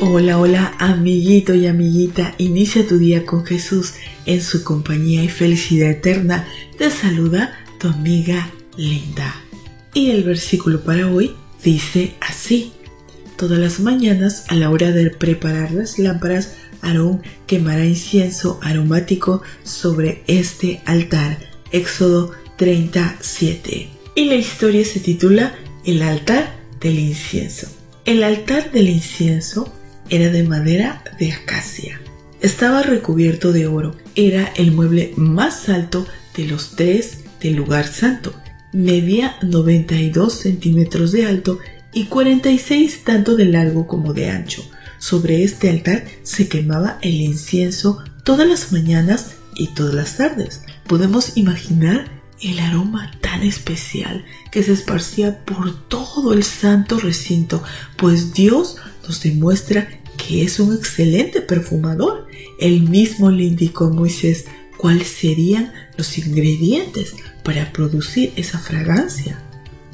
Hola, hola, amiguito y amiguita. Inicia tu día con Jesús en su compañía y felicidad eterna. Te saluda tu amiga Linda. Y el versículo para hoy dice así. Todas las mañanas a la hora de preparar las lámparas, Aarón quemará incienso aromático sobre este altar. Éxodo 37. Y la historia se titula El altar del incienso. El altar del incienso era de madera de acacia. Estaba recubierto de oro. Era el mueble más alto de los tres del lugar santo. Medía 92 centímetros de alto y 46 tanto de largo como de ancho. Sobre este altar se quemaba el incienso todas las mañanas y todas las tardes. Podemos imaginar el aroma tan especial que se esparcía por todo el santo recinto, pues Dios nos demuestra que es un excelente perfumador. Él mismo le indicó a Moisés cuáles serían los ingredientes para producir esa fragancia.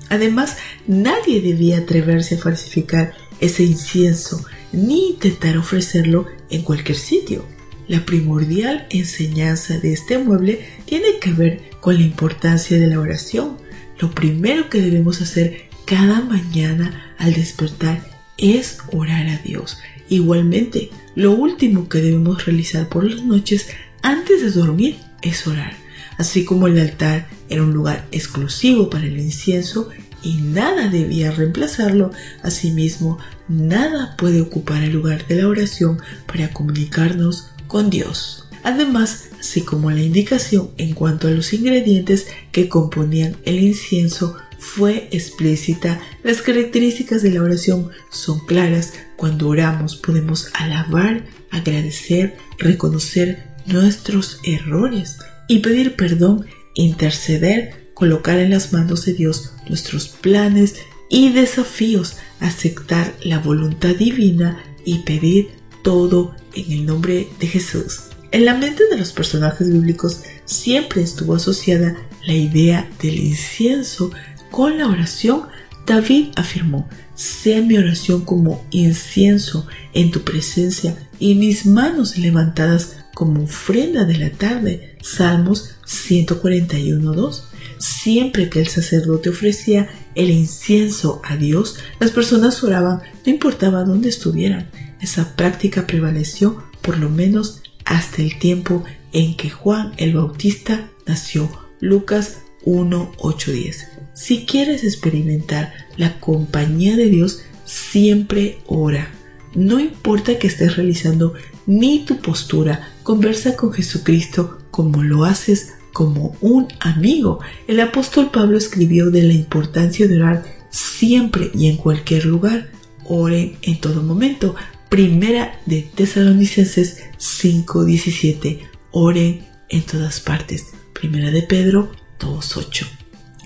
Además, nadie debía atreverse a falsificar ese incienso ni intentar ofrecerlo en cualquier sitio. La primordial enseñanza de este mueble tiene que ver con la importancia de la oración. Lo primero que debemos hacer cada mañana al despertar es orar a Dios. Igualmente, lo último que debemos realizar por las noches antes de dormir es orar. Así como el altar era un lugar exclusivo para el incienso y nada debía reemplazarlo, asimismo, nada puede ocupar el lugar de la oración para comunicarnos con Dios. Además, así como la indicación en cuanto a los ingredientes que componían el incienso fue explícita. Las características de la oración son claras. Cuando oramos podemos alabar, agradecer, reconocer nuestros errores y pedir perdón, interceder, colocar en las manos de Dios nuestros planes y desafíos, aceptar la voluntad divina y pedir todo en el nombre de Jesús. En la mente de los personajes bíblicos siempre estuvo asociada la idea del incienso con la oración, David afirmó, sea mi oración como incienso en tu presencia y mis manos levantadas como ofrenda de la tarde. Salmos 141.2. Siempre que el sacerdote ofrecía el incienso a Dios, las personas oraban, no importaba dónde estuvieran. Esa práctica prevaleció por lo menos hasta el tiempo en que Juan el Bautista nació. Lucas 1.8.10. Si quieres experimentar la compañía de Dios, siempre ora. No importa que estés realizando ni tu postura, conversa con Jesucristo como lo haces como un amigo. El apóstol Pablo escribió de la importancia de orar siempre y en cualquier lugar. Oren en todo momento. Primera de Tesalonicenses 5:17. Oren en todas partes. Primera de Pedro 2.8.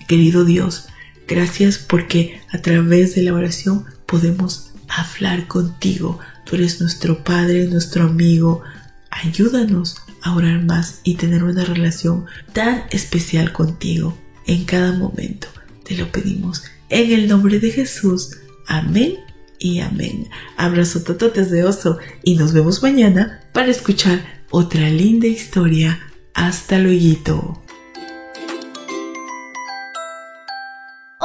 Querido Dios, gracias porque a través de la oración podemos hablar contigo. Tú eres nuestro Padre, nuestro amigo. Ayúdanos a orar más y tener una relación tan especial contigo en cada momento. Te lo pedimos en el nombre de Jesús. Amén y amén. Abrazo tototes de oso y nos vemos mañana para escuchar otra linda historia. Hasta luego.